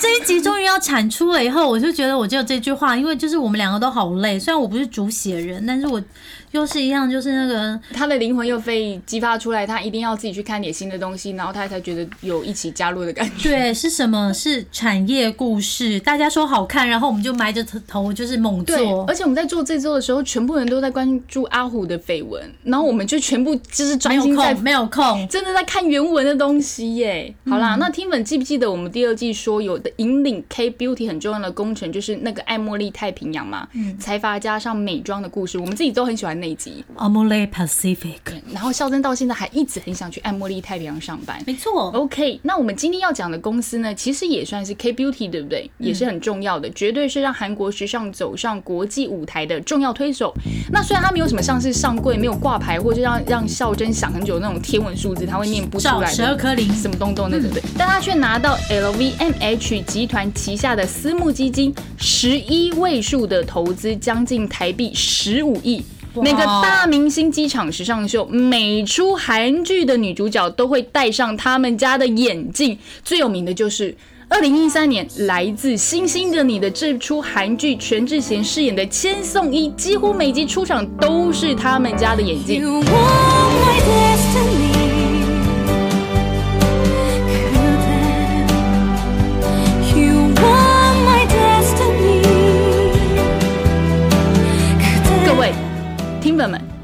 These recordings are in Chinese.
这一集终于要产出了以后，我就觉得我只有这句话，因为就是我们两个都好累。虽然我不是主写人，但是我又是一样，就是那个他的灵魂又被激发出来，他一定要自己去看点新的东西，然后他才觉得有一起加入的感觉。对，是什么？是产业故事，大家说好看，然后我们就埋着头就是猛对做，。而且我们在做这周的时候，全部人都在关注阿虎的绯闻，然后我们就全部就是专心在空，没有空。真的在看原文的东西耶。好啦，那听粉记不记得我们第二季说有的引领 K Beauty 很重要的工程就是那个爱茉莉太平洋嘛，嗯财阀加上美妆的故事，我们自己都很喜欢那一集。Amole Pacific，然后孝珍到现在还一直很想去爱茉莉太平洋上班。没错。OK，那我们今天要讲的公司呢，其实也算是 K Beauty，对不对？也是很重要的，绝对是让韩国时尚走上国际舞台的重要推手。那虽然它没有什么上市上柜，没有挂牌，或者让让孝珍想很久那种天文数字，他会念不出照来的。十二颗零，什么东东的，对不对？但他却拿到 LVMH 集团旗下的私募基金十一位数的投资，将近台币十五亿。哇每个大明星机场时尚秀，每出韩剧的女主角都会戴上他们家的眼镜。最有名的就是二零一三年《来自星星的你》的这出韩剧，全智贤饰演的千颂伊，几乎每集出场都是他们家的眼镜。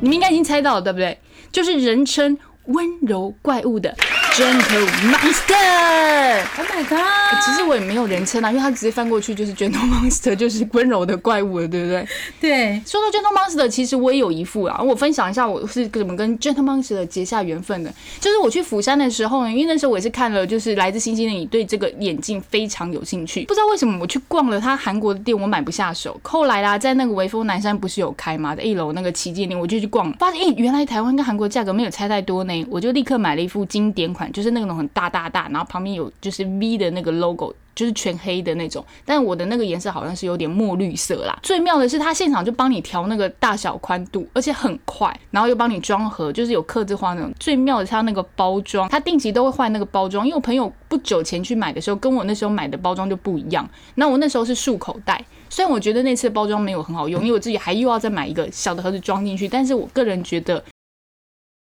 你们应该已经猜到了，对不对？就是人称温柔怪物的 Gentle Monster。Oh my god！其实我也没有人称啊，因为他直接翻过去就是 Gentle Monster，就是温柔的怪物了，对不对？对，说到 Gentle Monster，其实我也有一副啊，我分享一下我是怎么跟 Gentle Monster 结下缘分的。就是我去釜山的时候呢，因为那时候我也是看了，就是来自星星的你对这个眼镜非常有兴趣，不知道为什么我去逛了他韩国的店，我买不下手。后来啦，在那个微风南山不是有开吗？在一楼那个旗舰店，我就去逛，发现咦、原来台湾跟韩国价格没有差太多呢，我就立刻买了一副经典款，就是那种很大大大，然后旁边有就是 V 的那个 logo。就是全黑的那种，但我的那个颜色好像是有点墨绿色啦。最妙的是，它现场就帮你调那个大小宽度，而且很快，然后又帮你装盒，就是有刻字化那种。最妙的是它那个包装，它定期都会换那个包装。因为我朋友不久前去买的时候，跟我那时候买的包装就不一样。那我那时候是束口袋，虽然我觉得那次包装没有很好用，因为我自己还又要再买一个小的盒子装进去，但是我个人觉得。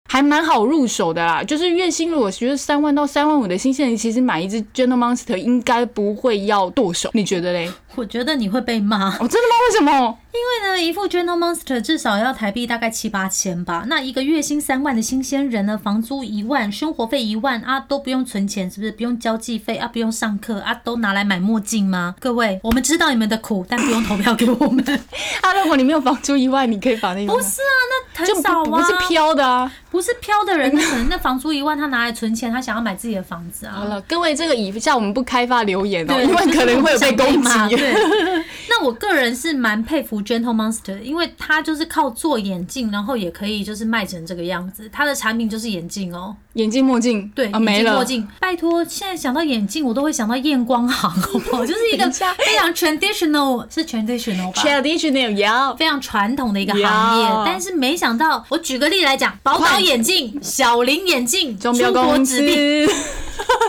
还蛮好入手的啦，就是月薪如果觉得三万到三万五的新鲜人，其实买一只 Gentle Monster 应该不会要剁手，你觉得嘞？我觉得你会被骂，哦，真的吗？为什么？因为呢，一副 Gentle Monster 至少要台币大概七八千吧。那一个月薪三万的新鲜人呢，房租一万，生活费一万啊，都不用存钱，是不是？不用交际费啊，不用上课啊，都拿来买墨镜吗？各位，我们知道你们的苦，但不用投票给我们。啊，如果你没有房租一万，你可以把那个不是啊，那就很少啊，不不是飘的啊。不是飘的人，那可能那房租一万，他拿来存钱，他想要买自己的房子啊。好了，各位，这个以下我们不开发留言哦，对，因为可能会有被攻击。对，那我个人是蛮佩服 Gentle Monster，因为他就是靠做眼镜，然后也可以就是卖成这个样子。他的产品就是眼镜哦，眼镜墨镜，对，啊，眼没了镜墨。镜。拜托，现在想到眼镜，我都会想到验光行，好不好？就是一个非常 traditional，是 traditional 吧？Traditional 要非常传统的一个行业，但是没想到，我举个例来讲，宝岛眼镜、小林眼镜，中国公指定司，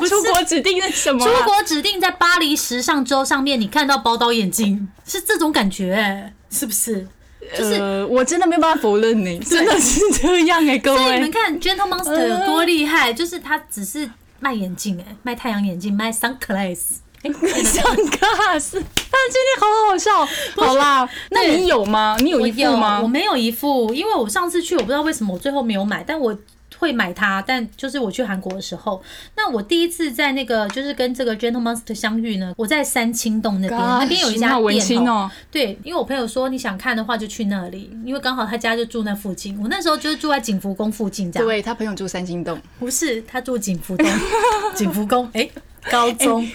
出国指定是什么啊？出国指定在巴黎时尚周上面，你看到宝岛眼镜是这种感觉、欸，是不是？就是呃，我真的没有办法否认你，真的是这样哎，各位。所以你们看 Gentle Monster 有多厉害，就是它只是卖眼镜，哎，卖太阳眼镜，卖 sunglass。哎上课是，但今天好好笑。好啦，那你有吗？你有一副吗我？没有一副，因为我上次去，我不知道为什么我最后没有买，但我会买它。但就是我去韩国的时候，那我第一次在那个就是跟这个 Gentle Monster 相遇呢，我在三清洞那边，那边有一家店哦。对，因为我朋友说你想看的话就去那里，因为刚好他家就住那附近。我那时候就是住在景福宫附近这样。对他朋友住三清洞，不是，他住景福宫，景福宫，哎、高中。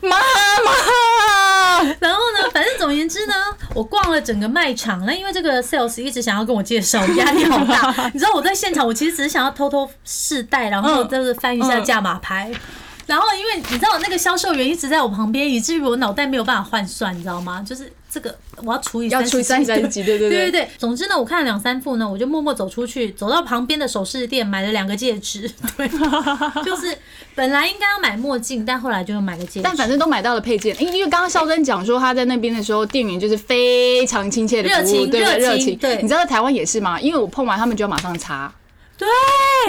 妈妈，然后呢，反正总而言之呢，我逛了整个卖场，那因为这个 sales 一直想要跟我介绍，压力好大。你知道我在现场，我其实只是想要偷偷试戴，然后嗯就是翻一下嗯价码牌。然后，因为你知道那个销售员一直在我旁边，以至于我脑袋没有办法换算，你知道吗？就是这个我要除以要除以三三十几，对对对对对，总之呢，我看了两三副呢，我就默默走出去，走到旁边的首饰店买了两个戒指。对，就是本来应该要买墨镜，但后来就买了戒指。但反正都买到了配件，因因为刚刚肖珍讲说他在那边的时候，店员就是非常亲切的服务，热情对？热情对你知道在台湾也是吗？因为我碰完他们就要马上擦，对，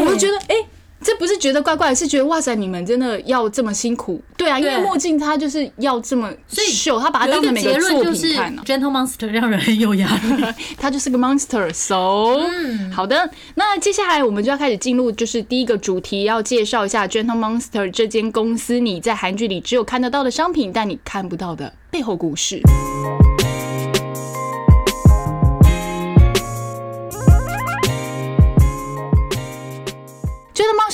我就觉得哎。这不是觉得怪怪，是觉得哇塞，你们真的要这么辛苦？对啊，因为墨镜它就是要这么秀，他把它当成每个作就是品看呢、Gentle Monster 让人很有压力。他就是个 monster，so，嗯、好嗯的，那接下来我们就要开始进入，就是第一个主题，要介绍一下 Gentle Monster 这间公司，你在韩剧里只有看得到的商品，但你看不到的背后故事。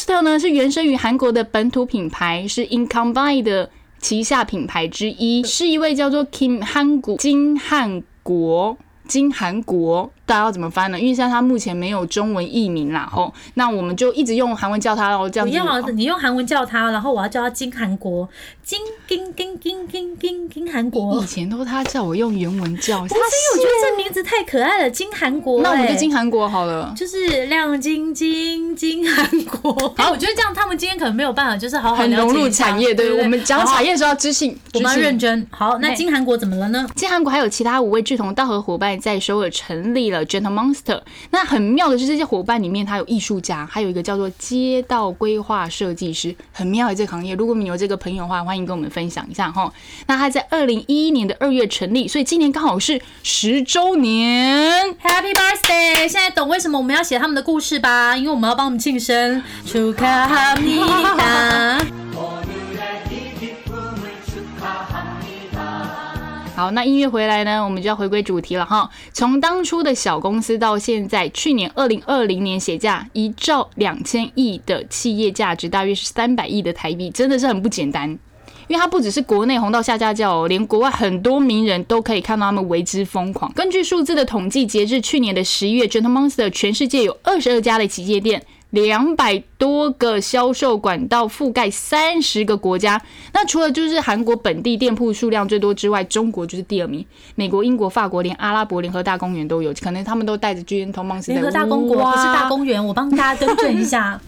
特呢是原生于韩国的本土品牌，是 Incombine 的旗下品牌之一，是一位叫做 Kim Han Gu 金汉国。金韩国，大家要怎么翻呢？因为现在它目前没有中文译名啦，吼，那我们就一直用韩文叫他喽，这样子。不要啊，你用韩文叫他，然后我要叫他金韩国，金金金金金金金韩国。以前都他叫我用原文叫，不是因为我觉得这名字太可爱了，金韩国、那我们就哎金韩国好了。就是亮晶晶金韩国。好，我觉得这样他们今天可能没有办法，就是好好很融入产业，对对我们讲产业的时候要知性，我们要认真。好，那金韩国怎么了呢？金韩国还有其他五位志同道合伙伴在首尔成立了 Gentle Monster。那很妙的是，这些伙伴里面，他有艺术家，还有一个叫做街道规划设计师，很妙的这个行业。如果你有这个朋友的话，欢迎跟我们分享一下哈。那他在二零一一年的二月成立，所以今年刚好是十周年。Happy birthday！现在懂为什么我们要写他们的故事吧？因为我们要帮我们庆生。好，那音乐回来呢，我们就要回归主题了哈。从当初的小公司到现在，去年二零二零年写价一兆两千亿的企业价值，大约是三百亿的台币，真的是很不简单。因为它不只是国内红到下架叫哦，连国外很多名人都可以看到他们为之疯狂。根据数字的统计，截至去年的十一月，Gentle Monster 全世界有二十二家的旗舰店。两百多个销售管道覆盖三十个国家。那除了就是韩国本地店铺数量最多之外，中国就是第二名。美国、英国、法国，连阿拉伯联合大公园都有，可能他们都带着 Gentle Monster 联合大公国不是大公园，我帮大家 更正一下。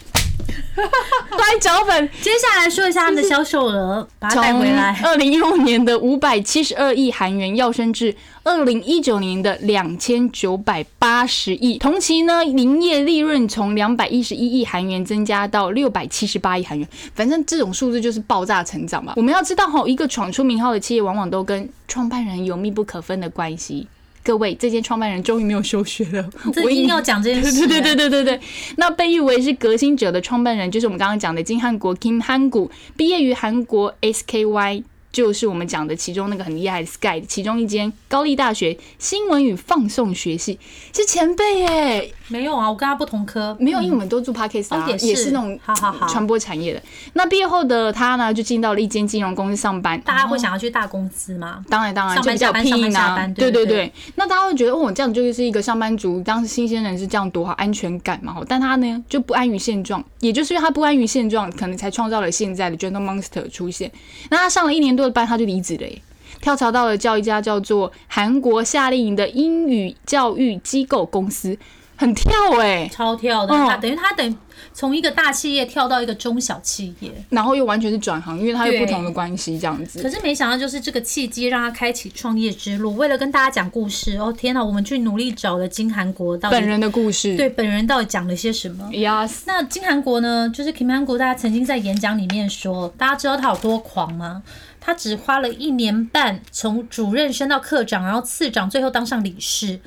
带脚本。接下来说一下他们的销售额，把它带回来。二零一五年的五百七十二亿韩元要升至二零一九年的两千九百八十亿，同期呢，营业利润从两百一十一亿韩元增加到六百七十八亿韩元。反正这种数字就是爆炸成长嘛。我们要知道哈，一个闯出名号的企业，往往都跟创办人有密不可分的关系。各位，这间创办人终于没有休学了，我一定要讲这件事、啊对对对对对对，那被誉为是革新者的创办人，就是我们刚刚讲的金汉国 Kim Han 谷，毕业于韩国 SKY。就是我们讲的其中那个很厉害的 Sky，其中一间高丽大学新闻与放送学系是前辈耶，没有啊，我跟他不同科，没有，因为我们都做 podcast 啊，哦也是也是那种好好好传播产业的。那毕业后的他呢，就进到了一间金融公司上班，大家会想要去大公司吗？当然当然，上班就比较有下班上班 P 呢下班，对对对对对那大家会觉得哦，这样就是一个上班族，当新鲜人是这样多好安全感嘛。但他呢就不安于现状，也就是因为他不安于现状，可能才创造了现在的 Gentle Monster 出现。那他上了一年多的班，他就离职了耶。跳槽到了叫一家叫做韩国夏令营的英语教育机构公司，很跳哎、超跳的，嗯他等于他等于从一个大企业跳到一个中小企业，然后又完全是转行，因为他有不同的关系这样子。可是没想到就是这个契机让他开启创业之路。为了跟大家讲故事，哦天哪，我们去努力找了金韩国到底本人的故事，对本人到底讲了些什么。，yes，那金韩国呢？就是 Kim 韩国，大家曾经在演讲里面说，大家知道他有多狂吗？他只花了一年半，从主任升到科长，然后次长，最后当上理事。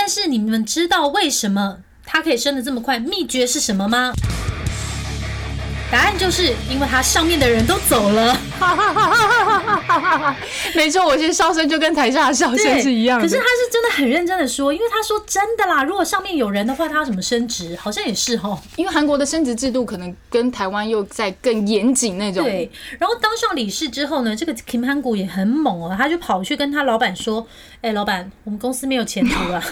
但是你们知道为什么他可以升得这么快？秘诀是什么吗？答案就是因为他上面的人都走了，没错，我先笑声就跟台下的笑声是一样的。可是他是真的很认真的说，因为他说真的啦，如果上面有人的话，他要怎么升职？好像也是哦。因为韩国的升职制度可能跟台湾又在更严谨那种。对，然后当上理事之后呢，这个 Kim Han 谷也很猛哦，他就跑去跟他老板说：“哎、老板，我们公司没有前途了。”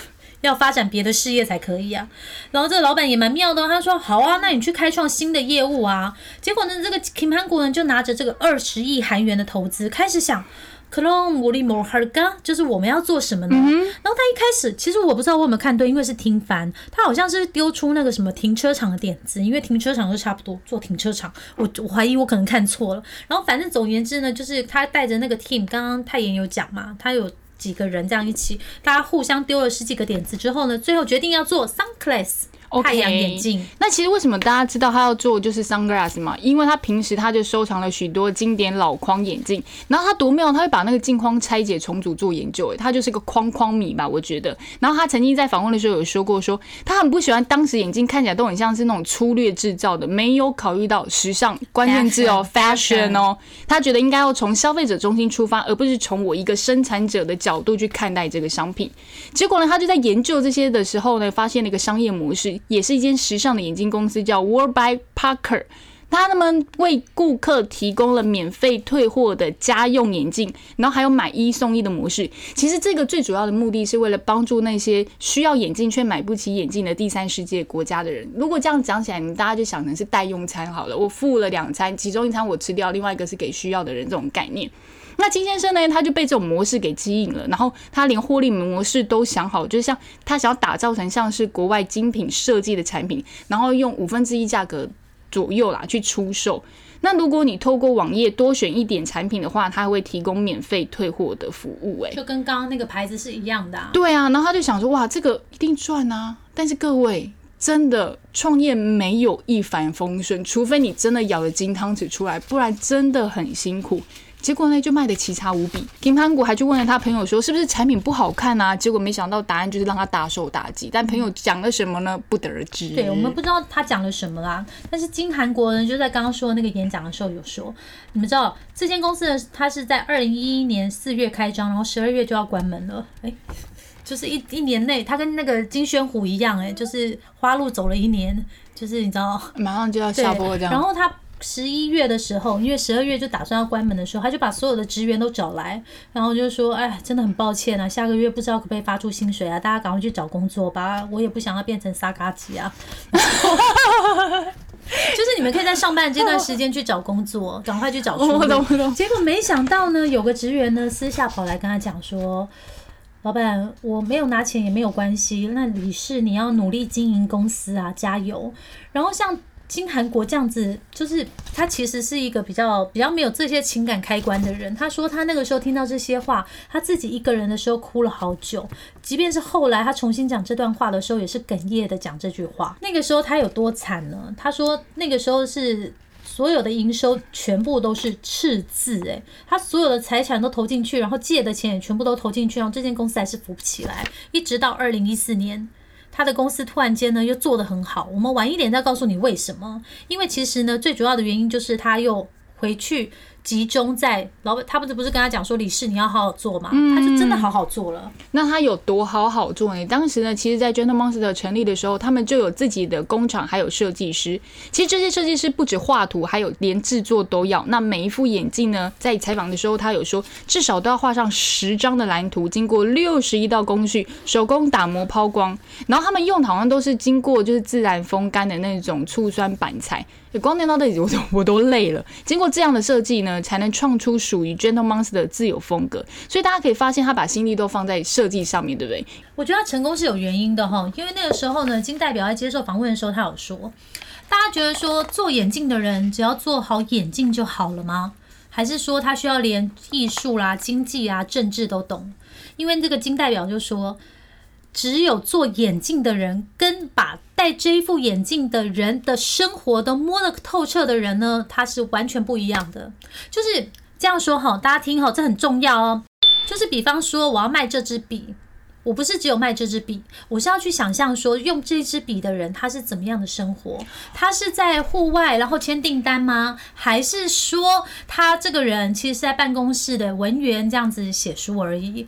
要发展别的事业才可以啊，然后这个老板也蛮妙的哦，他说好啊，那你去开创新的业务啊。结果呢，这个 Kim Han 谷呢就拿着这个二十亿韩元的投资，开始想，可能我里摩哈嘎，就是我们要做什么呢？然后他一开始，其实我不知道我有没有看对，因为是听翻，他好像是丢出那个什么停车场的点子，因为停车场都差不多做停车场，我我怀疑我可能看错了。然后反正总而言之呢，就是他带着那个 team，刚刚泰妍有讲嘛，他有。几个人这样一起，大家互相丢了十几个点子之后呢，最后决定要做 sunclass 太阳眼镜。那其实为什么大家知道他要做就是 sunglass 嘛？因为他平时他就收藏了许多经典老框眼镜，然后他多妙，他会把那个镜框拆解重组做研究，诶他就是个框框迷吧，我觉得。然后他曾经在访问的时候有说过说他很不喜欢当时眼镜看起来都很像是那种粗略制造的，没有考虑到时尚关键字哦 Fashion，fashion 哦，他觉得应该要从消费者中心出发，而不是从我一个生产者的角度去看待这个商品。结果呢，他就在研究这些的时候呢，发现了一个商业模式，也是一间时尚的眼镜公司，叫 World by Parker。他们为顾客提供了免费退货的家用眼镜，然后还有买一送一的模式。其实这个最主要的目的是为了帮助那些需要眼镜却买不起眼镜的第三世界国家的人。如果这样讲起来，你大家就想成是代用餐好了，我付了两餐，其中一餐我吃掉，另外一个是给需要的人这种概念。那金先生呢，他就被这种模式给吸引了，然后他连获利模式都想好，就是像他想要打造成像是国外精品设计的产品，然后用五分之一价格左右啦去出售。那如果你透过网页多选一点产品的话，他还会提供免费退货的服务、欸。就跟刚刚那个牌子是一样的、啊。对啊，然后他就想说，哇，这个一定赚啊！但是各位，真的创业没有一帆风顺，除非你真的咬了金汤匙出来，不然真的很辛苦。结果呢，就卖的奇差无比。金盘谷还去问了他朋友说，是不是产品不好看啊？结果没想到答案就是让他大受打击。但朋友讲了什么呢？不得而知。对，我们不知道他讲了什么啦。但是金韩国人就在刚刚说的那个演讲的时候有说，你们知道这间公司呢，它是在二零一一年四月开张，然后十二月就要关门了。哎，就是一一年内，他跟那个金宣虎一样，哎，就是花路走了一年，就是你知道，马上就要下播这样。然后他十一月的时候，因为十二月就打算要关门的时候，他就把所有的职员都找来，然后就说：“哎，真的很抱歉啊，下个月不知道可不可以发出薪水啊，大家赶快去找工作吧，我也不想要变成沙嘎吉啊。”就是你们可以在上班这段时间去找工作，赶快去找出路。我懂我懂结果没想到呢，有个职员呢私下跑来跟他讲说：“老板，我没有拿钱也没有关系，那理事你要努力经营公司啊，加油。”然后像金韩国这样子，就是他其实是一个比较比较没有这些情感开关的人。他说他那个时候听到这些话，他自己一个人的时候哭了好久，即便是后来他重新讲这段话的时候，也是哽咽的讲这句话。那个时候他有多惨呢？他说那个时候是。所有的营收全部都是赤字，诶，他所有的财产都投进去，然后借的钱也全部都投进去，然后这间公司还是扶不起来，一直到二零一四年，他的公司突然间呢又做得很好。我们晚一点再告诉你为什么，因为其实呢最主要的原因就是他又回去集中在老板，他不是不是跟他讲说李氏你要好好做嘛，他就真的好好做了。那他有多好好做呢？当时呢，其实，在 Gentle Monster 成立的时候，他们就有自己的工厂，还有设计师。其实这些设计师不止画图，还有连制作都要。那每一副眼镜呢，在采访的时候，他有说至少都要画上十张的蓝图，经过六十一道工序，手工打磨抛光。然后他们用的好像都是经过就是自然风干的那种醋酸板材。光念到这里，我都我都累了。经过这样的设计呢，才能创出属于 Gentle Monster 的自有风格。所以大家可以发现，他把心力都放在设计上面，对不对？我觉得他成功是有原因的哈，因为那个时候呢，金代表在接受访问的时候，他有说，大家觉得说做眼镜的人只要做好眼镜就好了吗？还是说他需要连艺术啦、经济啊、政治都懂？因为这个金代表就说，只有做眼镜的人跟把戴这一副眼镜的人的生活都摸得透彻的人呢，他是完全不一样的。就是这样说哈，大家听好，这很重要哦。就是比方说，我要卖这支笔，我不是只有卖这支笔，我是要去想象说用这支笔的人他是怎么样的生活，他是在户外然后签订单吗？还是说他这个人其实是在办公室的文员这样子写书而已？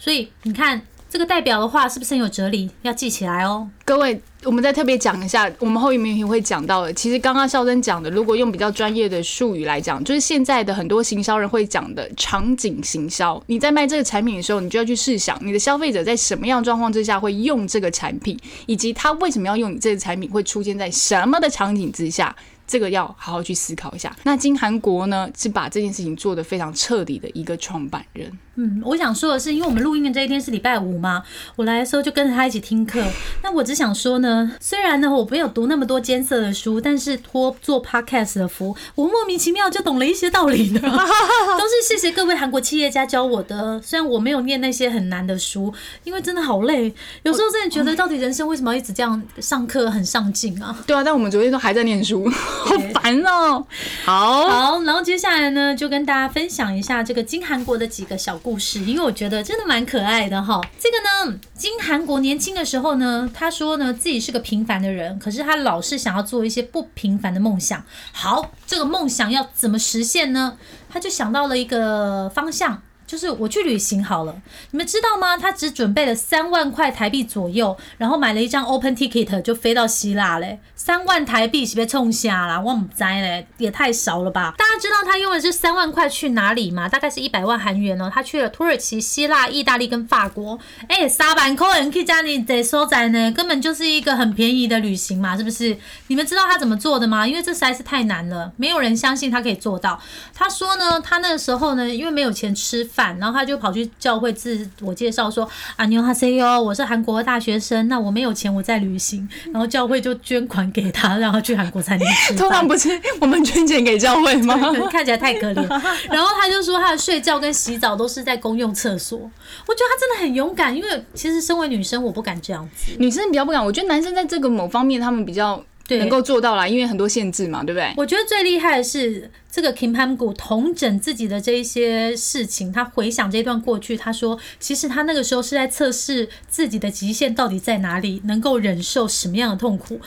所以你看这个代表的话是不是很有哲理？要记起来哦。各位，我们再特别讲一下，我们后一面也会讲到的。其实刚刚孝珍讲的，如果用比较专业的术语来讲，就是现在的很多行销人会讲的场景行销。你在卖这个产品的时候，你就要去试想，你的消费者在什么样状况之下会用这个产品，以及他为什么要用你这个产品，会出现在什么的场景之下。这个要好好去思考一下。那金韩国呢，是把这件事情做得非常彻底的一个创办人。嗯，我想说的是，因为我们录音的这一天是礼拜五嘛，我来的时候就跟着他一起听课。那我只想说呢，虽然呢我没有读那么多艰涩的书，但是托做 podcast 的福，我莫名其妙就懂了一些道理呢。都是谢谢各位韩国企业家教我的。虽然我没有念那些很难的书，因为真的好累，有时候真的觉得到底人生为什么要一直这样上课很上进啊？对啊，但我们昨天都还在念书，好烦哦。好，好，然后接下来呢，就跟大家分享一下这个金韩国的几个小故事，因为我觉得真的蛮可爱的哈。这个呢，金韩国年轻的时候呢，他说呢自己是个平凡的人，可是他老是想要做一些不平凡的梦想。好，这个梦想要怎么实现呢？他就想到了一个方向。就是我去旅行好了，你们知道吗？他只准备了三万块台币左右，然后买了一张 open ticket 就飞到希腊嘞。三万台币是被冲下啦，我唔知嘞，也太少了吧？大家知道他用的这三万块去哪里吗？大概是一百万韩元哦。他去了土耳其、希腊、意大利跟法国。哎，三万块人可以加你得收窄呢，根本就是一个很便宜的旅行嘛，是不是？你们知道他怎么做的吗？因为这实在是太难了，没有人相信他可以做到。他说呢，他那个时候呢，因为没有钱吃饭。然后他就跑去教会自我介绍说啊，牛哈塞哟，我是韩国的大学生，那我没有钱，我在旅行。然后教会就捐款给他，让他去韩国餐厅吃通常。不是我们捐钱给教会吗？看起来太可怜。然后他就说他的睡觉跟洗澡都是在公用厕所。我觉得他真的很勇敢，因为其实身为女生，我不敢这样子。女生比较不敢，我觉得男生在这个某方面他们比较能够做到啦，因为很多限制嘛，对不对？我觉得最厉害的是这个 Kim Pam Gu 同整自己的这一些事情，他回想这段过去，他说，其实他那个时候是在测试自己的极限到底在哪里，能够忍受什么样的痛苦。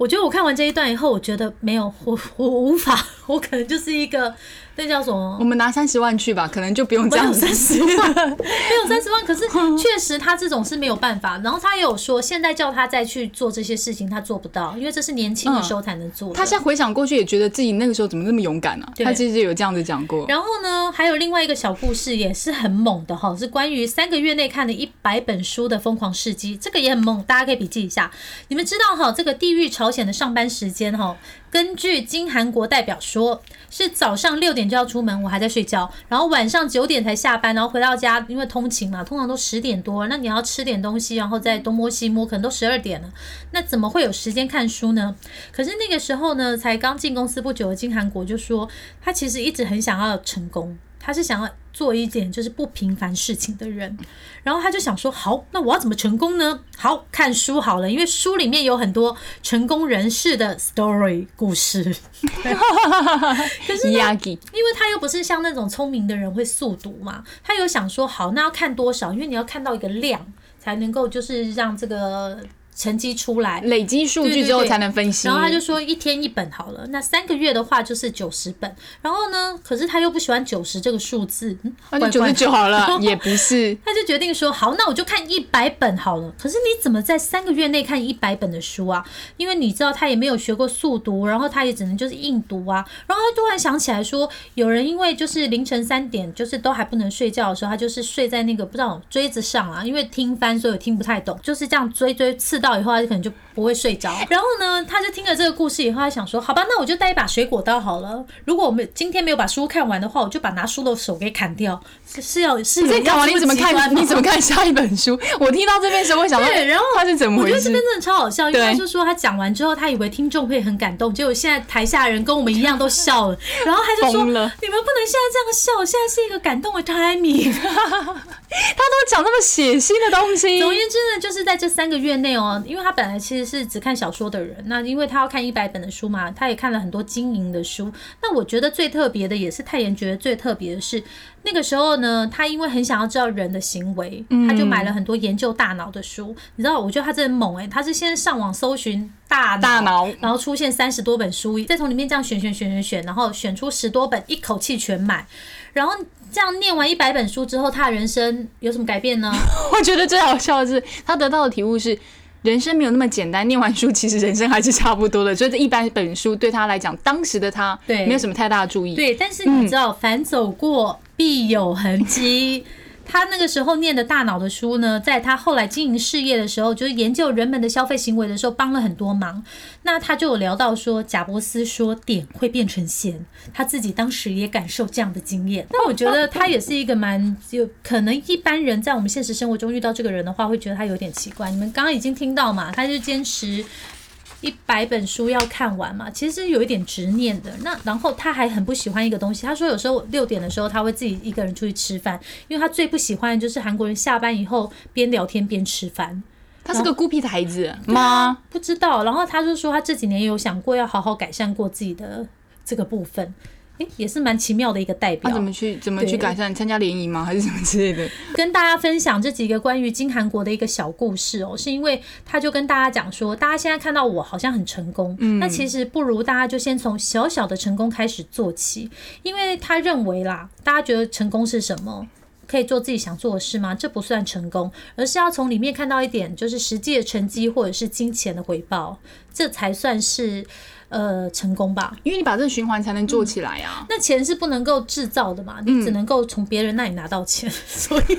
我觉得我看完这一段以后，我觉得没有我我无法，我可能就是一个那叫什么我们拿三十万去吧，可能就不用这样子。三十万，没有三十万，可是确实他这种是没有办法。然后他也有说，现在叫他再去做这些事情，他做不到，因为这是年轻的时候才能做的。他现在回想过去，也觉得自己那个时候怎么那么勇敢呢、他其实有这样子讲过。然后呢，还有另外一个小故事也是很猛的哈，是关于三个月内看了一百本书的疯狂事迹，这个也很猛，大家可以笔记一下。你们知道哈，这个地狱朝鲜的上班时间哈，根据金韩国代表说，是早上六点就要出门，我还在睡觉，然后晚上九点才下班，然后回到家，因为通勤嘛，通常都十点多，那你要吃点东西，然后再东摸西摸，可能都十二点了，那怎么会有时间看书呢？可是那个时候呢，才刚进公司不久的金韩国就说，他其实一直很想要成功，他是想要做一点就是不平凡事情的人。然后他就想说，好，那我要怎么成功呢？好看书好了，因为书里面有很多成功人士的 story 故事。可是呢，因为他又不是像那种聪明的人会速读嘛，他有想说，好，那要看多少？因为你要看到一个量，才能够就是让这个成绩出来。累积数据之后才能分析。然后他就说一天一本好了，那三个月的话就是九十本。然后呢，可是他又不喜欢九十这个数字，嗯那就九十九好了，也不是。他就决定说好，那我就看一百本好了。可是你怎么在三个月内看一百本的书啊？因为你知道他也没有学过速读，然后他也只能就是硬读啊。然后他突然想起来说，有人因为就是凌晨三点，就是都还不能睡觉的时候，他就是睡在那个不知道锥子上啊，因为听翻所以听不太懂，就是这样追追刺到以后，他就可能就不会睡着。然后呢，他就听了这个故事以后，他想说，好吧，那我就带一把水果刀好了。如果我们今天没有把书看完的话，我就把拿书的手给砍掉。是是要是有这看完你怎么看？你怎么看下一本书？我听到这边的时候，我想到，对，然后他是怎么回事我觉得这边？真的超好笑，因为对他就说他讲完之后，他以为听众会很感动，结果现在台下人跟我们一样都笑了，然后他就说：“你们不能现在这样笑，现在是一个感动的 timing。”他都讲那么血腥的东西总而言之呢，就是在这三个月内哦，哦，因为他本来其实是只看小说的人，那因为他要看一百本的书嘛，他也看了很多经营的书。那我觉得最特别的，也是泰妍觉得最特别的是，那个时候呢，他因为很想要知道人的行为，他就买了很多研究大脑的书。你知道，我觉得他真的猛诶、他是先上网搜寻大，大脑然后出现三十多本书，再从里面这样选选选选选，然后选出十多本，一口气全买。然后这样念完一百本书之后，他的人生有什么改变呢？我觉得最好笑的是，他得到的体悟是。人生没有那么简单，念完书其实人生还是差不多的，所以这一般本书对他来讲，当时的他对没有什么太大的注意。对，但是你知道，凡走过必有痕迹。他那个时候念的大脑的书呢，在他后来经营事业的时候，就是研究人们的消费行为的时候，帮了很多忙。那他就有聊到说，贾伯斯说点会变成线，他自己当时也感受这样的经验。那我觉得他也是一个蛮有可能一般人在我们现实生活中遇到这个人的话，会觉得他有点奇怪。你们刚刚已经听到嘛，他就坚持。一百本书要看完嘛，其实有一点执念的。那然后他还很不喜欢一个东西，他说有时候六点的时候他会自己一个人出去吃饭，因为他最不喜欢的就是韩国人下班以后边聊天边吃饭。他是个孤僻的孩子吗？不知道，然后他就说他这几年有想过要好好改善过自己的这个部分，诶，也是蛮奇妙的一个代表。他怎么去怎么去改善？参加联谊吗？还是什么之类的？跟大家分享这几个关于金韩国的一个小故事哦，是因为他就跟大家讲说，大家现在看到我好像很成功，嗯那其实不如大家就先从小小的成功开始做起，因为他认为啦，大家觉得成功是什么？可以做自己想做的事吗？这不算成功，而是要从里面看到一点，就是实际的成绩或者是金钱的回报，这才算是呃成功吧。因为你把这个循环才能做起来啊。那钱是不能够制造的嘛，你只能够从别人那里拿到钱，所以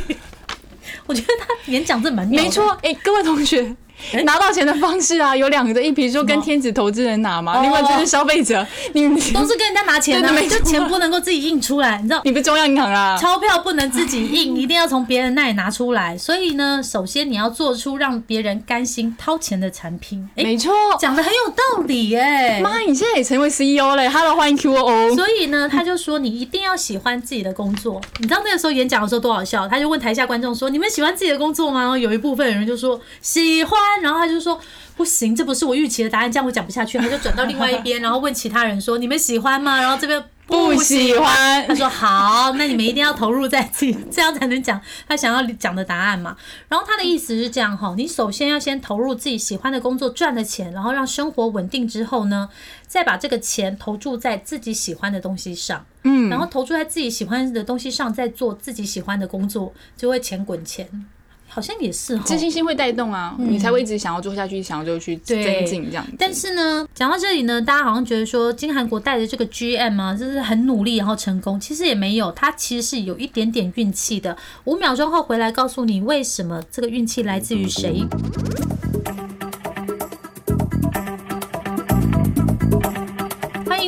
我觉得他演讲这蛮没错，哎、各位同学。拿到钱的方式啊，有两个，一比如说跟天使投资人拿嘛，哦另外就是消费者，你你都是跟人家拿钱的、就钱不能够自己印出来，你知道。你不中央银行啊？钞票不能自己印，一定要从别人那里拿出来。所以呢，首先你要做出让别人甘心掏钱的产品。哎、没错。讲的很有道理耶、妈，你现在也成为 CEO 嘞！Hello，欢迎 QO。所以呢，他就说你一定要喜欢自己的工作。你知道那个时候演讲的时候多好笑？他就问台下观众说：“你们喜欢自己的工作吗？”有一部分人就说喜欢，然后他就说不行，这不是我预期的答案，这样我讲不下去。他就转到另外一边，然后问其他人说：“你们喜欢吗？”然后这边不喜欢他说好，那你们一定要投入在自己，这样才能讲他想要讲的答案嘛。然后他的意思是这样哈，你首先要先投入自己喜欢的工作赚的钱，然后让生活稳定之后呢，再把这个钱投注在自己喜欢的东西上，嗯，然后投注在自己喜欢的东西上，再做自己喜欢的工作，就会钱滚钱。好像也是哈，自信心会带动啊，你才会一直想要做下去，想要就去增进这样子。但是呢，讲到这里呢，大家好像觉得说金韩国带的这个 GM 啊，就是很努力然后成功，其实也没有，他其实是有一点点运气的。五秒钟后回来告诉你为什么这个运气来自于谁。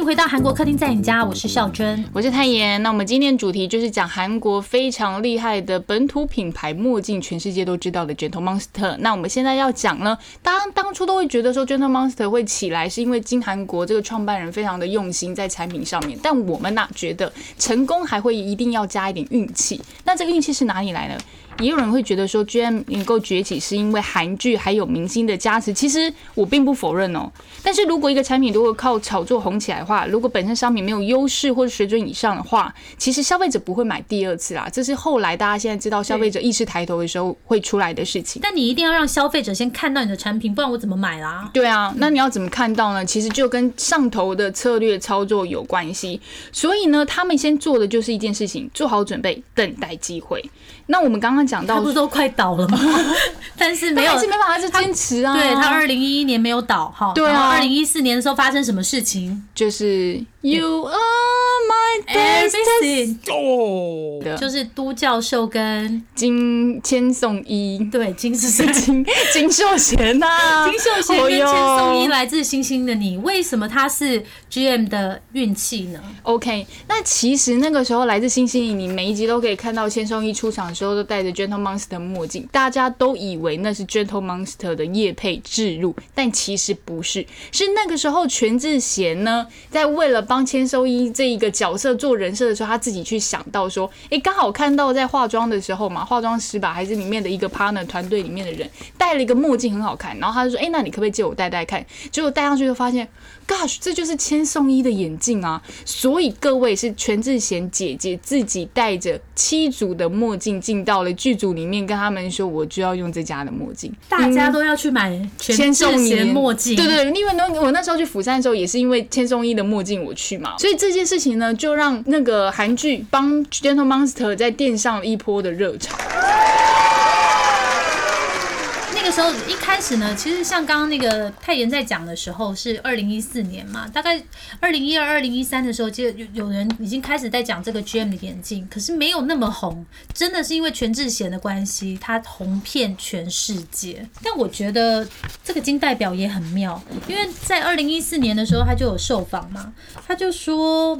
回到韩国客厅在你家，我是孝珍。我是泰妍，那我们今天主题就是讲韩国非常厉害的本土品牌墨镜，全世界都知道的 Gentle Monster。那我们现在要讲呢，当当初都会觉得说 Gentle Monster 会起来，是因为金韩国这个创办人非常的用心在产品上面，但我们呐、觉得成功还会一定要加一点运气。那这个运气是哪里来呢？也有人会觉得说，GM 能够崛起是因为韩剧还有明星的加持，其实我并不否认哦。但是如果一个产品如果靠炒作红起来的话，如果本身商品没有优势或者水准以上的话，其实消费者不会买第二次啦。这是后来大家现在知道消费者意识抬头的时候会出来的事情。但你一定要让消费者先看到你的产品，不然我怎么买啦？对啊，那你要怎么看到呢？其实就跟上头的策略操作有关系。所以呢，他们先做的就是一件事情，做好准备，等待机会。那我们刚刚讲到他不是都快倒了吗？但是没有没办法，就坚持啊。对他二零一一年没有倒哈，对啊二零一四年的时候发生什么事情就是 You are my best？Everything 的就是都教授跟金千颂伊，对金是谁？金金秀贤呐，金秀贤哦跟千颂伊来自星星的你，为什么他是 GM 的运气呢？OK，那其实那个时候来自星星的，你每一集都可以看到千颂伊出场的时候都戴着 Gentle Monster 墨镜，大家都以为那是 Gentle Monster 的叶配置入，但其实不是，是那个时候全智贤呢，在为了帮千颂伊这一个角色做人设的时候，他自己去想到说，诶，刚好看到在化妆的时候嘛，化妆师吧，还是里面的一个 partner 团队里面的人戴了一个墨镜，很好看，然后他就说，诶，那你可不可以借我戴戴看？结果戴上去就发现，gosh，这就是千颂伊的眼镜啊！所以各位是全智贤姐姐自己戴着七组的墨镜进到了剧组里面，跟他们说，我就要用这家的墨镜。大家都要去买千颂伊贤墨镜，对对对，因为呢，我那时候去釜山的时候，也是因为千颂伊的墨镜我去嘛，所以这件事情呢，就让那个韩剧帮 Gentle Monster 在垫上一波的热潮。时候一开始呢，其实像刚刚那个泰妍在讲的时候是二零一四年嘛，大概二零一二、二零一三的时候，记得有有人已经开始在讲这个 GM 的眼镜，可是没有那么红，真的是因为全智贤的关系，它红遍全世界。但我觉得这个金代表也很妙，因为在二零一四年的时候他就有受访嘛，他就说。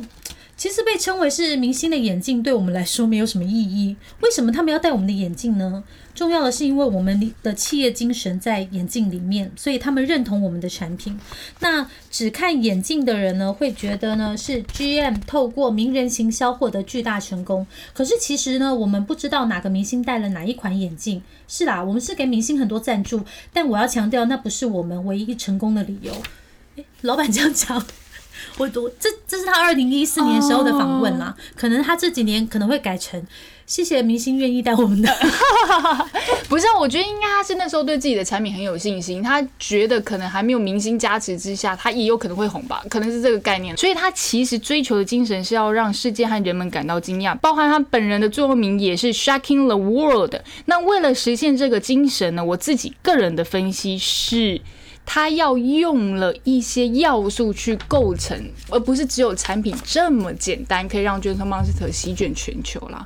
其实被称为是明星的眼镜，对我们来说没有什么意义。为什么他们要戴我们的眼镜呢？重要的是因为我们的企业精神在眼镜里面，所以他们认同我们的产品。那只看眼镜的人呢，会觉得呢是 GM 透过名人行销获得巨大成功。可是其实呢，我们不知道哪个明星戴了哪一款眼镜。是啦，我们是给明星很多赞助，但我要强调，那不是我们唯一成功的理由。诶老板这样讲。我读这这是他二零一四年时候的访问啦可能他这几年可能会改成谢谢明星愿意带我们的，不是啊，我觉得应该他是那时候对自己的产品很有信心，他觉得可能还没有明星加持之下，他也有可能会红吧，可能是这个概念。所以他其实追求的精神是要让世界和人们感到惊讶，包含他本人的座右铭也是 shocking the world。那为了实现这个精神呢，我自己个人的分析是。他要用了一些要素去构成，而不是只有产品这么简单，可以让 Gentle Monster 席卷全球啦。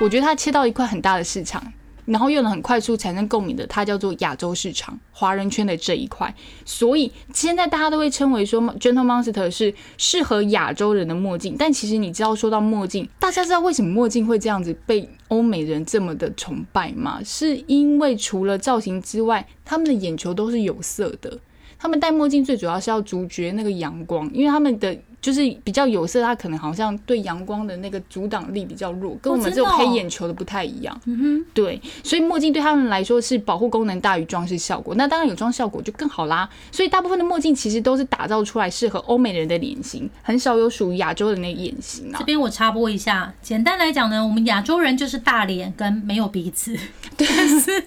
我觉得它切到一块很大的市场，然后又能很快速产生共鸣的，它叫做亚洲市场、华人圈的这一块。所以现在大家都会称为说 Gentle Monster 是适合亚洲人的墨镜。但其实你知道，说到墨镜，大家知道为什么墨镜会这样子被欧美人这么的崇拜吗？是因为除了造型之外，他们的眼球都是有色的。他们戴墨镜最主要是要阻绝那个阳光，因为他们的就是比较有色，它可能好像对阳光的那个阻挡力比较弱，跟我们这种黑眼球的不太一样。嗯哼，对，所以墨镜对他们来说是保护功能大于装饰效果。那当然有装饰效果就更好啦。所以大部分的墨镜其实都是打造出来适合欧美人的脸型，很少有属于亚洲人的眼型啊这。边我插播一下，简单来讲呢，我们亚洲人就是大脸跟没有鼻子，但是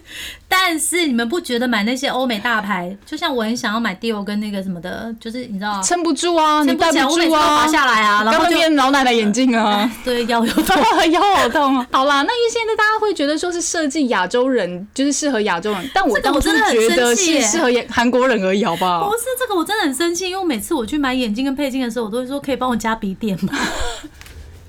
但是你们不觉得买那些欧美大牌，就像我很想要买 Dior 跟那个什么的，就是你知道。撑不住啊，你撑不起来，戴不我每次都住啊拔，下来啊，然后就变老奶奶眼镜啊。对腰有痛。腰好痛啊！好啦，那因为现在大家会觉得说是设计亚洲人，就是适合亚洲人，但我这个我当初真的觉得是适合亚韩国人而已，好不好不？是这个，我真的很生气，因为每次我去买眼镜跟配镜的时候，我都会说可以帮我加鼻垫吗？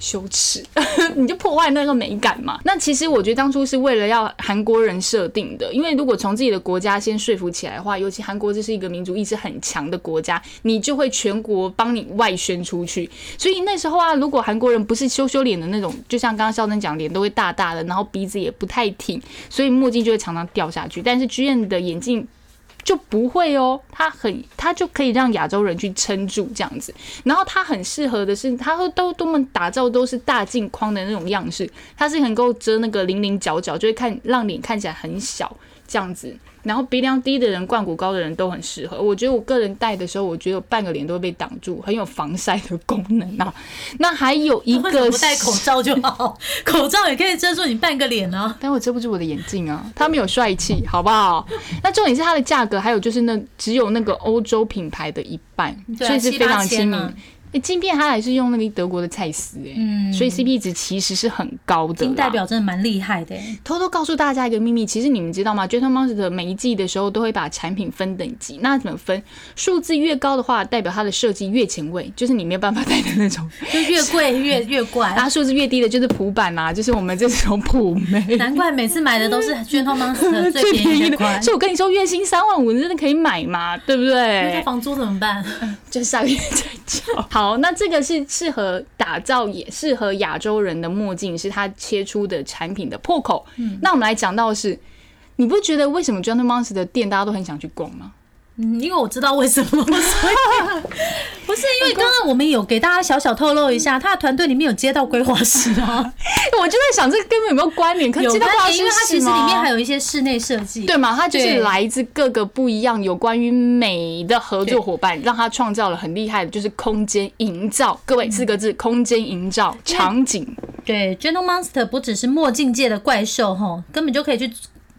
羞耻，你就破坏那个美感嘛。那其实我觉得当初是为了要韩国人设定的，因为如果从自己的国家先说服起来的话，尤其韩国这是一个民族意识很强的国家，你就会全国帮你外宣出去。所以那时候啊，如果韩国人不是羞羞脸的那种，就像刚刚肖珍讲，脸都会大大的，然后鼻子也不太挺，所以墨镜就会常常掉下去。但是 G N 的眼镜就不会哦，它很它就可以让亚洲人去撑住这样子。然后它很适合的是，它会都多么打造都是大镜框的那种样式，它是能够遮那个零零角角，就会看让脸看起来很小这样子。然后鼻梁低的人、冠骨高的人都很适合。我觉得我个人戴的时候，我觉得半个脸都会被挡住，很有防晒的功能啊。那还有一个 不戴口罩就好？口罩也可以遮住你半个脸啊。但我遮不住我的眼镜啊，它没有帅气，好不好？那重点是它的价格，还有就是那只有那个欧洲品牌的一半，啊所以是非常亲民七八千啊。诶镜片它还是用那个德国的蔡司，哎、嗯所以 CP 值其实是很高的。金代表真的蛮厉害的欸，偷偷告诉大家一个秘密，其实你们知道吗？Gentle Monster 每一季的时候都会把产品分等级，那怎么分？数字越高的话，代表它的设计越前卫，就是你没有办法戴的那种；就越贵越越怪然。后数字越低的，就是普版啦、就是我们这种普妹。难怪每次买的都是 Gentle Monster 最便宜的款，所以我跟你说，月薪三万五，你真的可以买吗，对不对那对？房租怎么办？就下个月再交。好，那这个是适合打造也适合亚洲人的墨镜，是它切出的产品的破口。那我们来讲到的是，你不觉得为什么 Gentle Monster 的店大家都很想去逛吗？嗯，因为我知道为什么，所以 不是因为刚刚我们有给大家小小透露一下，他的团队里面有接到规划师啊，我就在想这个根本有没有关联？可是有关联，因为它其实里面还有。一些室内设计，对嘛？他就是来自各个不一样有关于美的合作伙伴，让他创造了很厉害的，就是空间营造。各位四个字：空间营造场景。对，Gentle Monster 不只是墨镜界的怪兽哈，根本就可以去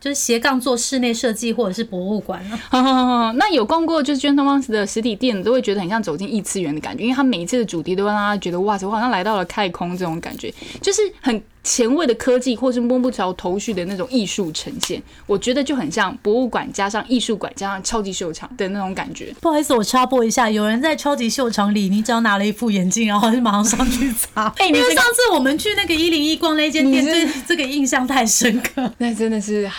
就是斜杠做室内设计或者是博物馆了。那有逛过就是 Gentle Monks 的实体店，都会觉得很像走进异次元的感觉，因为他每一次的主题都会让大家觉得哇塞，我好像来到了太空这种感觉，就是很前卫的科技，或是摸不着头绪的那种艺术呈现。我觉得就很像博物馆加上艺术馆加上超级秀场的那种感觉。不好意思，我插播一下，有人在超级秀场里，你只要拿了一副眼镜，然后就马上上去擦。哎你因为上次我们去那个一零一逛那间店，你是对这个印象太深刻。那真的是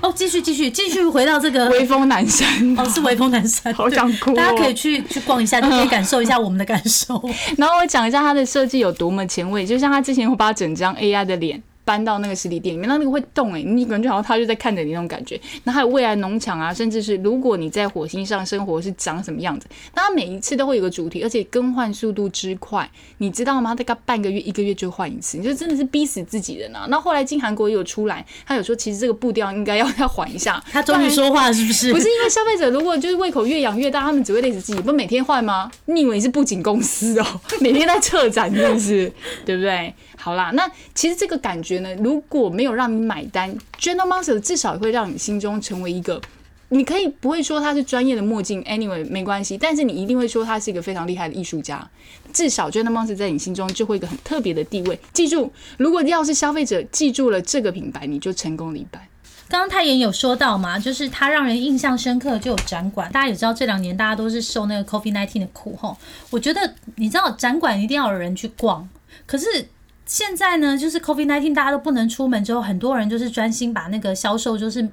哦，继续继续继续回到这个威风南山。哦，是微风南山，好想哭哦大家可以去去逛一下，就可以感受一下我们的感受。然后我讲一下它的设计有多么前卫，就像他之前会把整张 AI 他的脸。搬到那个实体店里面，那那个会动哎、你感觉好像他就在看着你那种感觉。那还有未来农场啊，甚至是如果你在火星上生活是长什么样子，那他每一次都会有个主题，而且更换速度之快，你知道吗？大概半个月、一个月就换一次，你就真的是逼死自己人啊。那后来金韩国也有出来，他有说其实这个步调应该要要缓一下。他终于说话，是不是？不是因为消费者如果就是胃口越养越大，他们只会累死自己，不每天换吗？你以为是布景公司哦，每天在策展，是不是？对不对？好啦，那其实这个感觉呢，如果没有让你买单，Gentle Monster 至少会让你心中成为一个。你可以不会说他是专业的墨镜，anyway 没关系，但是你一定会说他是一个非常厉害的艺术家。至少 Gentle Monster 在你心中就会一个很特别的地位。记住，如果要是消费者记住了这个品牌，你就成功了一半。刚刚泰妍有说到嘛，就是他让人印象深刻就有展馆，大家也知道这两年大家都是受那个 COVID nineteen 的苦吼。我觉得你知道展馆一定要有人去逛，可是现在呢，就是 COVID nineteen 大家都不能出门之后，很多人就是专心把那个销售就是。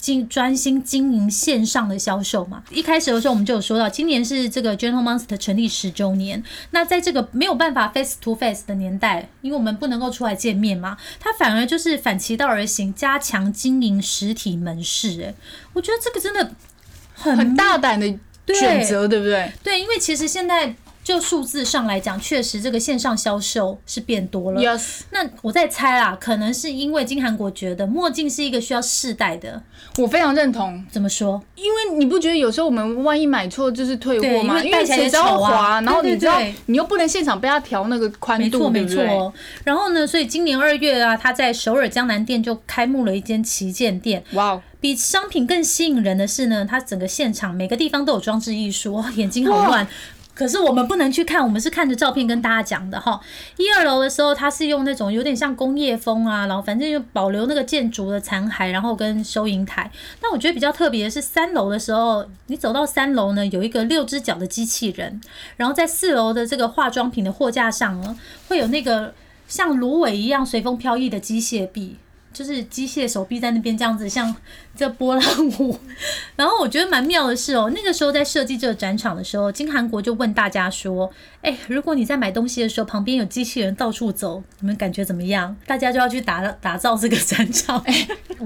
经专心经营线上的销售嘛，一开始的时候我们就有说到，今年是这个 Gentle Monster 成立十周年。那在这个没有办法 face to face 的年代，因为我们不能够出来见面嘛，他反而就是反其道而行，加强经营实体门市。哎，我觉得这个真的很很大胆的选择，对不对？对，因为其实现在就数字上来讲，确实这个线上销售是变多了。Yes，那我在猜啦，可能是因为金韩国觉得墨镜是一个需要试戴的，我非常认同。怎么说？因为你不觉得有时候我们万一买错就是退货吗？因为戴起来也谁知道丑啊滑，然后你知道对你又不能现场被他调那个宽度，没错。然后呢，所以今年二月啊，他在首尔江南店就开幕了一间旗舰店。哇哦，比商品更吸引人的是呢，它整个现场每个地方都有装置艺术，哇眼睛好乱。可是我们不能去看，我们是看着照片跟大家讲的哈。一二楼的时候，它是用那种有点像工业风啊，然后反正就保留那个建筑的残骸，然后跟收银台。但我觉得比较特别的是三楼的时候，你走到三楼呢，有一个六只脚的机器人，然后在四楼的这个化妆品的货架上呢，会有那个像芦苇一样随风飘逸的机械臂。就是机械手臂在那边这样子，像这波浪舞。然后我觉得蛮妙的是哦，那个时候在设计这个展场的时候，金韩国就问大家说：“哎，如果你在买东西的时候，旁边有机器人到处走，你们感觉怎么样？”大家就要去打打造这个展场。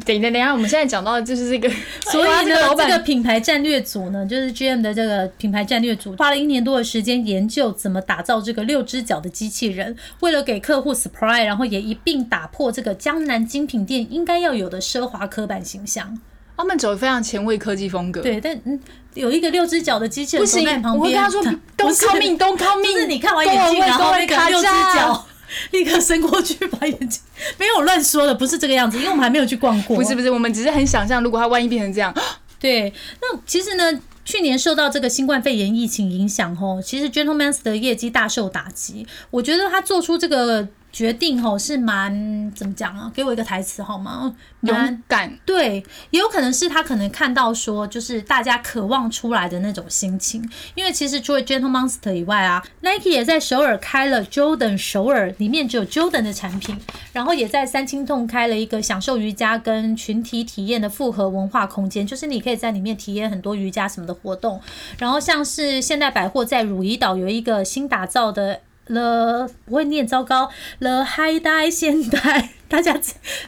等一下，等一下，我们现在讲到的就是这个，所以这个老板这个品牌战略组呢，就是 GM 的这个品牌战略组，花了一年多的时间研究怎么打造这个六只脚的机器人，为了给客户 surprise，然后也一并打破这个江南精品店应该要有的奢华刻板形象。他们走非常前卫科技风格。，对，但嗯，有一个六只脚的机器人不在，旁边，我会跟他说 不，Don't 是 come in，Don't come 就是 in，你看完眼镜，然后那个六只脚。立刻伸过去把眼睛，没有乱说的，不是这个样子，因为我们还没有去逛过。不是不是，我们只是很想象，如果他万一变成这样，对，那其实呢，去年受到这个新冠肺炎疫情影响，吼，其实 Gentleman's 的业绩大受打击。我觉得他做出这个决定，吼，是蛮怎么讲啊？给我一个台词好吗？勇敢。对，也有可能是他可能看到说，就是大家渴望出来的那种心情。因为其实除了 Gentle Monster 以外啊，Nike 也在首尔开了 Jordan 首尔，里面只有 Jordan 的产品，然后也在三清洞开了一个享受瑜伽跟群体体验的复合文化空间，就是你可以在里面体验很多瑜伽什么的活动。然后像是现代百货在汝矣岛有一个新打造的。了不会念，糟糕了，嗨代现代大家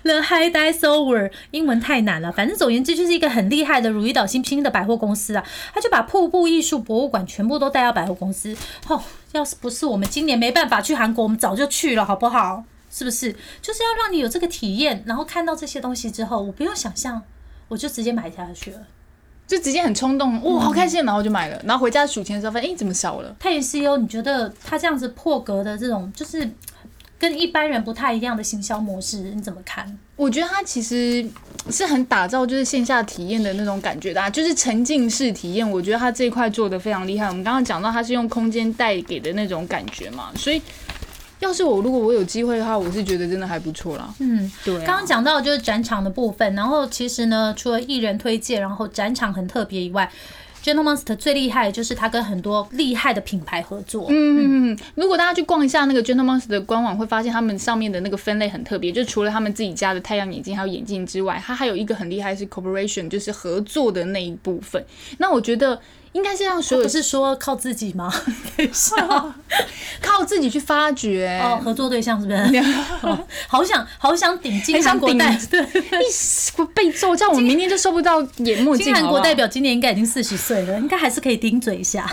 The High Dice Over 英文太难了，反正总言之就是一个很厉害的如意岛新拼的百货公司啊，他就把瀑布艺术博物馆全部都带到百货公司。哦，要是不是我们今年没办法去韩国，我们早就去了，好不好？是不是？就是要让你有这个体验，然后看到这些东西之后，我不用想象，我就直接买下去了。就直接很冲动，哇，好开心，然后就买了，然后回家数钱的时候发现，哎，怎么少了？太原 CEO，你觉得他这样子破格的这种，就是跟一般人不太一样的行销模式，你怎么看？我觉得他其实是很打造就是线下体验的那种感觉的、啊，就是沉浸式体验。我觉得他这一块做的非常厉害。我们刚刚讲到他是用空间带给的那种感觉嘛，所以要是我如果我有机会的话，我是觉得真的还不错啦。嗯，对、啊，刚刚讲到就是展场的部分，然后其实呢，除了艺人推荐，然后展场很特别以外。Gentle Monster 最厉害的就是它跟很多厉害的品牌合作，嗯嗯，如果大家去逛一下那个 Gentle Monster 的官网，会发现他们上面的那个分类很特别，就除了他们自己家的太阳眼镜还有眼镜之外，它还有一个很厉害是 Corporation，就是合作的那一部分。那我觉得应该是让所有不是说靠自己吗？靠自己去发掘哦，合作对象是不是？好想好想顶金韩国代，对，一被揍，这样我明天就收不到眼目镜。金韩国代表今年应该已经四十岁了，应该还是可以顶嘴一下。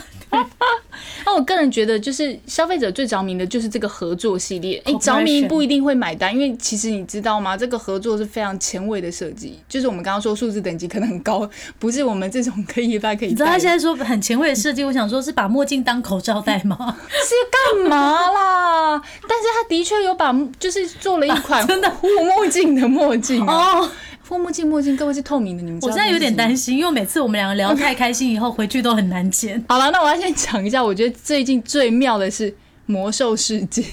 那我个人觉得，就是消费者最着迷的就是这个合作系列。哎，着迷不一定会买单，因为其实你知道吗？这个合作是非常前卫的设计，就是我们刚刚说数字等级可能很高，不是我们这种可以戴可以。你知道他现在说很前卫的设计，我想说是把墨镜当口罩戴吗？是干嘛啦？但是他的确有把，就是做了一款 真的护目镜的墨镜哦。护目镜墨镜，各位是透明的，你们我现在有点担心，因为每次我们两个聊太开心，以后回去都很难剪。好了，那我要先讲一下，我觉得最近最妙的是魔兽世界。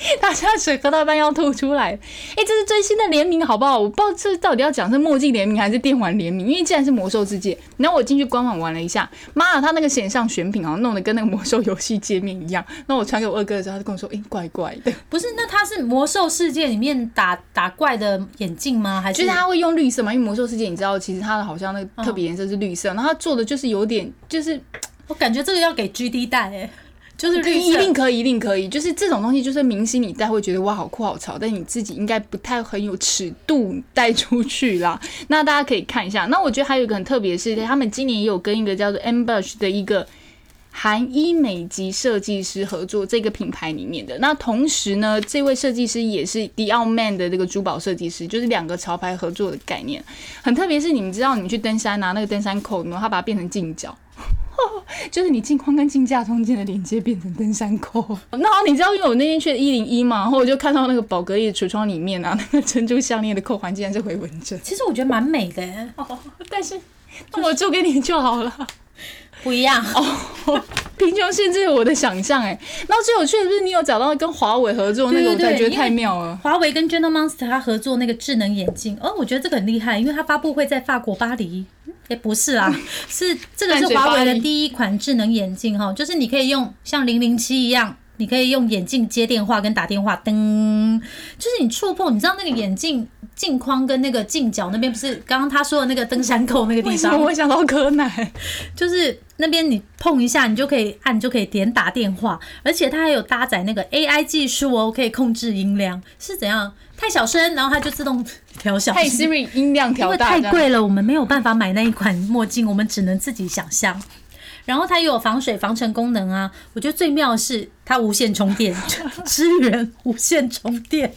大家水喝到一半要吐出来，哎、这是最新的联名，好不好？我不知道这到底要讲是墨镜联名还是电玩联名，因为既然是魔兽世界，然后我进去官网玩了一下，妈呀，他那个线上选品好像弄得跟那个魔兽游戏界面一样。那我传给我二哥的时候，他就跟我说，哎、怪怪的。不是，那他是魔兽世界里面打打怪的眼镜吗？还是就是他会用绿色嘛？因为魔兽世界你知道，其实它的好像那个特别颜色是绿色，然后他做的就是有点就是我感觉这个要给 GD 戴哎、就是绿一定可以，一定可以。就是这种东西，就是明星你戴会觉得哇好酷好潮，但你自己应该不太很有尺度带出去啦。那大家可以看一下。那我觉得还有一个很特别的是，他们今年也有跟一个叫做 Ambush 的一个。韩医美籍设计师合作这个品牌里面的，那同时呢，这位设计师也是迪奥曼的这个珠宝设计师，就是两个潮牌合作的概念，很特别。是你们知道，你们去登山拿、那个登山扣，然后他把它变成镜脚，就是你镜框跟镜架中间的连接变成登山扣。那好你知道，因为我那天去一零一嘛，然后我就看到那个宝格丽的橱窗里面啊，那个珍珠项链的扣环竟然是回纹针，其实我觉得蛮美的、欸，但是那我做给你就好了。不一样。哦，贫穷限制了我的想象哎。然后最有趣的是，你有找到跟华为合作那个，我才觉得太妙了。华为跟 Gentle Monster 它合作那个智能眼镜，哦，我觉得这个很厉害，因为它发布会在法国巴黎。也不是啊，是这个是华为的第一款智能眼镜哈，就是你可以用像零零七一样，你可以用眼镜接电话跟打电话，噔，就是你触碰，你知道那个眼镜镜框跟那个镜角那边不是刚刚他说的那个登山口那个地方，我会想到柯南？就是那边你碰一下，你就可以按，就可以点打电话，而且它还有搭载那个 AI 技术哦，可以控制音量，是怎样？太小声，然后它就自动 调小嘿声。Siri 音量调大，因为太贵了，我们没有办法买那一款墨镜，我们只能自己想象。然后它又有防水防尘功能啊，我觉得最妙的是它无线充电，支援无线充电。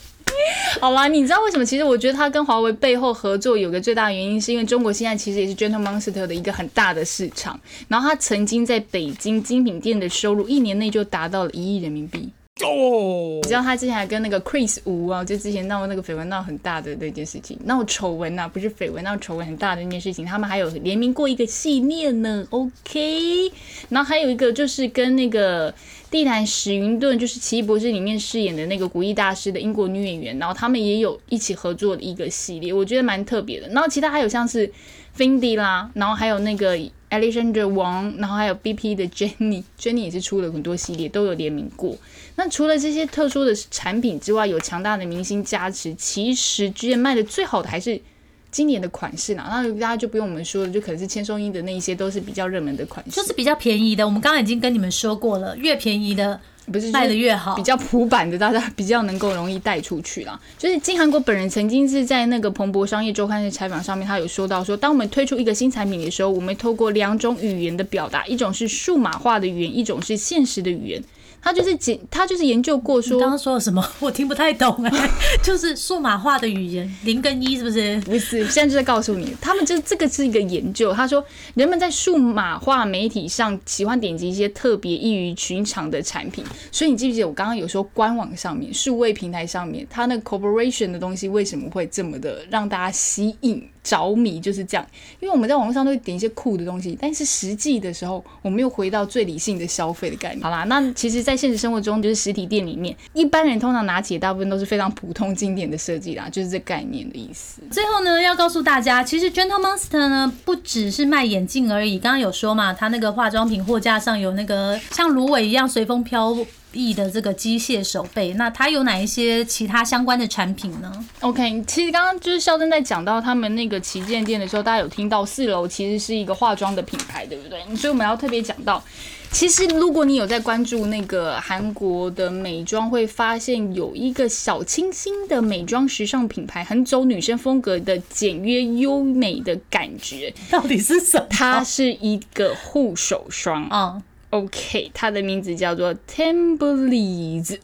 好啦，你知道为什么？其实我觉得它跟华为背后合作有个最大的原因，是因为中国现在其实也是 Gentle Monster 的一个很大的市场。然后它曾经在北京精品店的收入一年内就达到了一亿人民币。哦你知道他之前还跟那个 Chris 吴啊，就之前闹那个绯闻闹很大的那件事情，闹丑闻呐、不是绯闻，闹丑闻很大的那件事情，他们还有联名过一个系列呢。OK，然后还有一个就是跟那个地毯史云顿，就是《奇异博士》里面饰演的那个古意大师的英国女演员，然后他们也有一起合作的一个系列，我觉得蛮特别的。然后其他还有像是 Fendi 啦，然后还有那个 Alexander Wang，然后还有 BP 的 Jenny，Jenny 也是出了很多系列，都有联名过。那除了这些特殊的产品之外，有强大的明星加持，其实居然卖的最好的还是今年的款式呢。那大家就不用我们说了，就可能是千颂伊的那一些都是比较热门的款式。就是比较便宜的。我们刚刚已经跟你们说过了，越便宜的不是卖的越好比。较普版的，大家比较能够容易带出去啦。就是金韩国本人曾经是在那个彭博商业周刊的采访上面，他有说到说，当我们推出一个新产品的时候，我们透过两种语言的表达，一种是数码化的语言，一种是现实的语言。他就是研，他就是研究过说你刚，刚说了什么？我听不太懂哎、就是数码化的语言，零跟一是不是？不是，现在就在告诉你，他们就这个是一个研究。他说，人们在数码化媒体上喜欢点击一些特别异于寻常的产品。所以你记不记得我刚刚有说，官网上面、数位平台上面，它那个 corporation 的东西为什么会这么的让大家吸引？着迷就是这样，因为我们在网络上都会点一些酷的东西，但是实际的时候，我们又回到最理性的消费的概念。好啦，那其实，在现实生活中，就是实体店里面，一般人通常拿起的大部分都是非常普通经典的设计啦，就是这概念的意思。最后呢，要告诉大家，其实 Gentle Monster 呢不只是卖眼镜而已。刚刚有说嘛，它那个化妆品货架上有那个像芦苇一样随风飘逸的这个机械手背。那它有哪一些其他相关的产品呢？OK，其实刚刚就是肖珍在讲到他们那个旗舰店的时候，大家有听到四楼其实是一个化妆的品牌，对不对？所以我们要特别讲到，其实如果你有在关注那个韩国的美妆，会发现有一个小清新的美妆时尚品牌，很走女生风格的简约优美的感觉。到底是什么？它是一个护手霜啊、，OK，它的名字叫做 Temperlease。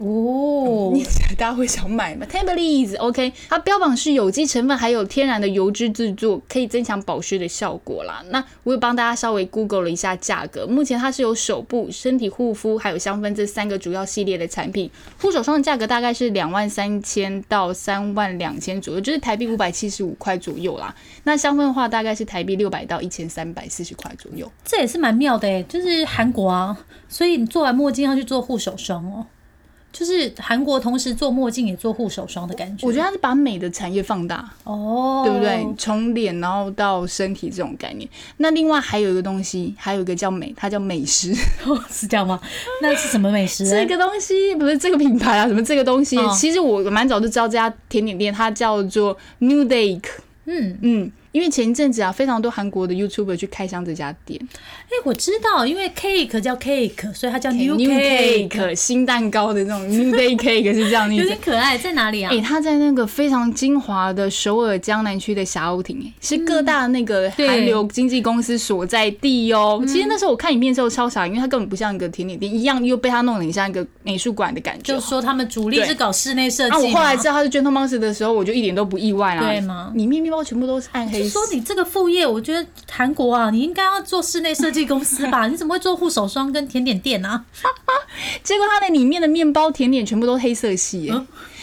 哦，大家会想买吗 t e m p l e s o k 它标榜是有机成分，还有天然的油脂制作，可以增强保湿的效果啦。那我也帮大家稍微 Google 了一下价格，目前它是有手部、身体护肤还有香氛这三个主要系列的产品，护手霜的价格大概是两万三千到三万两千左右，就是台币五百七十五块左右啦。那香氛的话，大概是台币六百到一千三百四十块左右。这也是蛮妙的哎，就是韩国啊，所以你做完墨镜要去做护手霜哦。就是韩国同时做墨镜也做护手霜的感觉，我觉得它是把美的产业放大，哦，对不对？从脸然后到身体这种概念。那另外还有一个东西，还有一个叫美，它叫美食。是这样吗？那是什么美食？这个东西不是这个品牌啊，什么这个东西？哦其实我蛮早就知道这家甜点店，它叫做 New Day。嗯，嗯，因为前一阵子啊，非常多韩国的 YouTuber 去开箱这家店哎、我知道，因为 cake 叫 cake，所以它叫 new cake，Cake 新蛋糕的那种 New Day Cake 是这样的意思有点。可爱，在哪里啊？哎、它在那个非常精华的首尔江南区的霞鸥亭，哎，是各大那个韩流经纪公司所在地哦。其实那时候我看影片的时候超傻，因为它根本不像一个甜点店一样，又被它弄得很像一个美术馆的感觉。就说他们主力对是搞室内设计啊，我后来知道它是 Gentle Monster 的时候，我就一点都不意外啦。对吗里面面包全部都是暗黑色。说你这个副业，我觉得韩国啊，你应该要做室内设计公司吧？你怎么会做护手霜跟甜点店啊？结果它的里面的面包甜点全部都黑色系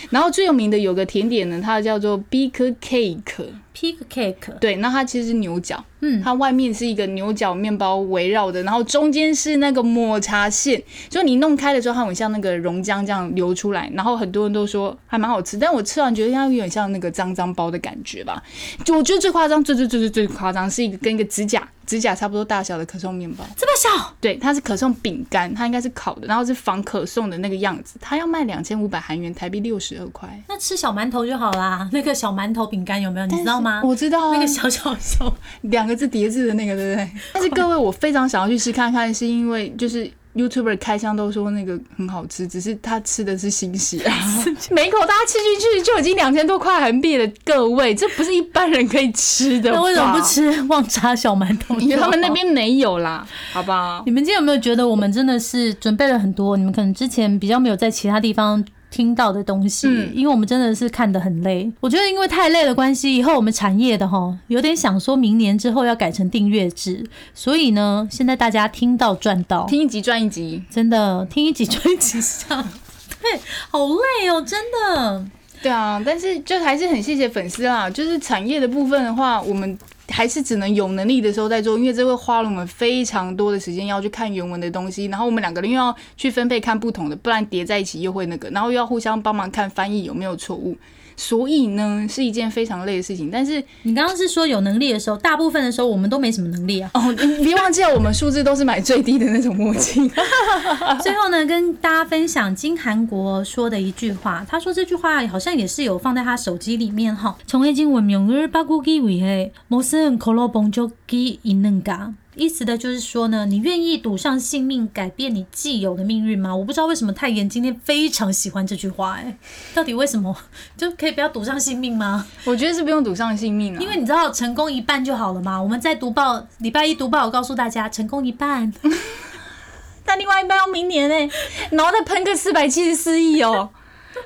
然后最有名的有个甜点呢，它叫做 Big Cake。Pig cake，对，那它其实是牛角，嗯。它外面是一个牛角面包围绕的，然后中间是那个抹茶馅，就你弄开的时候，它很像那个溶浆这样流出来，然后很多人都说还蛮好吃，但我吃完觉得它有点像那个脏脏包的感觉吧。就我觉得最夸张、最最最最最夸张是一个跟一个指甲指甲差不多大小的可颂面包，这么小，对，它是可颂饼干，它应该是烤的，然后是仿可颂的那个样子，它要卖两千五百韩元，台币六十二块。那吃小馒头就好啦。那个小馒头饼干有没有？你知道吗？我知道、啊，那个小小小，两个字叠字的那个，对不对？但是各位，我非常想要去试看看，是因为就是 YouTuber 开箱都说那个很好吃，只是他吃的是新鲜啊，每一口大家吃进去就已经两千多块韩币了。各位，这不是一般人可以吃的。那为什么不？吃旺茶小馒头？因为他们那。边没有啦，好不好？你们今天有没有觉得我们真的是准备了很多？你们可能之前比较没有在其他地方听到的东西，嗯因为我们真的是看得很累。我觉得因为太累的关系，以后我们产业的哈，有点想说明年之后要改成订阅制，所以呢，现在大家听到赚到，听一集赚一集，真的听一集赚一集上，对，好累哦，真的。对啊，但是就还是很谢谢粉丝啦。就是产业的部分的话，我们还是只能有能力的时候再做，因为这会花了我们非常多的时间要去看原文的东西，然后我们两个人又要去分配看不同的，不然叠在一起又会那个，然后又要互相帮忙看翻译有没有错误。所以呢，是一件非常累的事情。但是你刚刚是说有能力的时候，大部分的时候我们都没什么能力啊。哦，你别忘记了，我们数字都是买最低的那种墨镜。最后呢，跟大家分享金韩国说的一句话，他说这句话好像也是有放在他手机里面哈。정해진운명을바꾸기위해무슨걸어본적이있는가 意思的就是说呢，你愿意赌上性命改变你既有的命运吗？我不知道为什么泰妍今天非常喜欢这句话、哎，到底为什么？就可以不要赌上性命吗？我觉得是不用赌上性命啊，因为你知道成功一半就好了嘛。我们在读报礼拜一读报，我告诉大家成功一半。但另外一半要明年哎、然后再喷个四百七十四亿哦，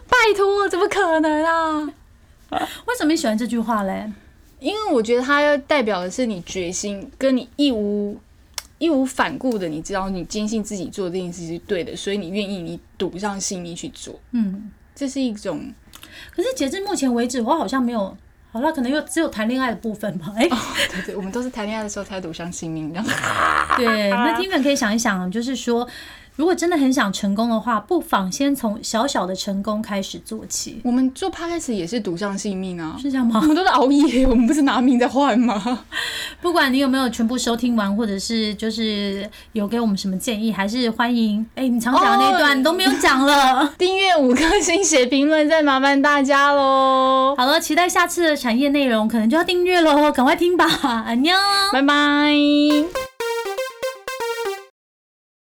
拜托，怎么可能啊？为什么你喜欢这句话嘞？因为我觉得它要代表的是你决心，跟你义无义无反顾的，你知道你坚信自己做这件事是对的，所以你愿意你赌上性命去做，嗯，这是一种可是截至目前为止，我好像没有。好了，可能又只有谈恋爱的部分吧。哎、对对，我们都是谈恋爱的时候才赌上性命，这样对，那听粉可以想一想，就是说，如果真的很想成功的话，不妨先从小小的成功开始做起，我们做 podcast 也是赌上性命啊。是这样吗我？们都是熬夜，我们不是拿命在换吗？不管你有没有全部收听完，或者是就是有给我们什么建议，还是欢迎。哎、你常讲的那一段、哦你都没有讲了。订阅五颗星，写评论，再麻烦大家喽。好了，期待下次的产业内容，可能就要订阅喽，赶快听吧，安妞。拜拜。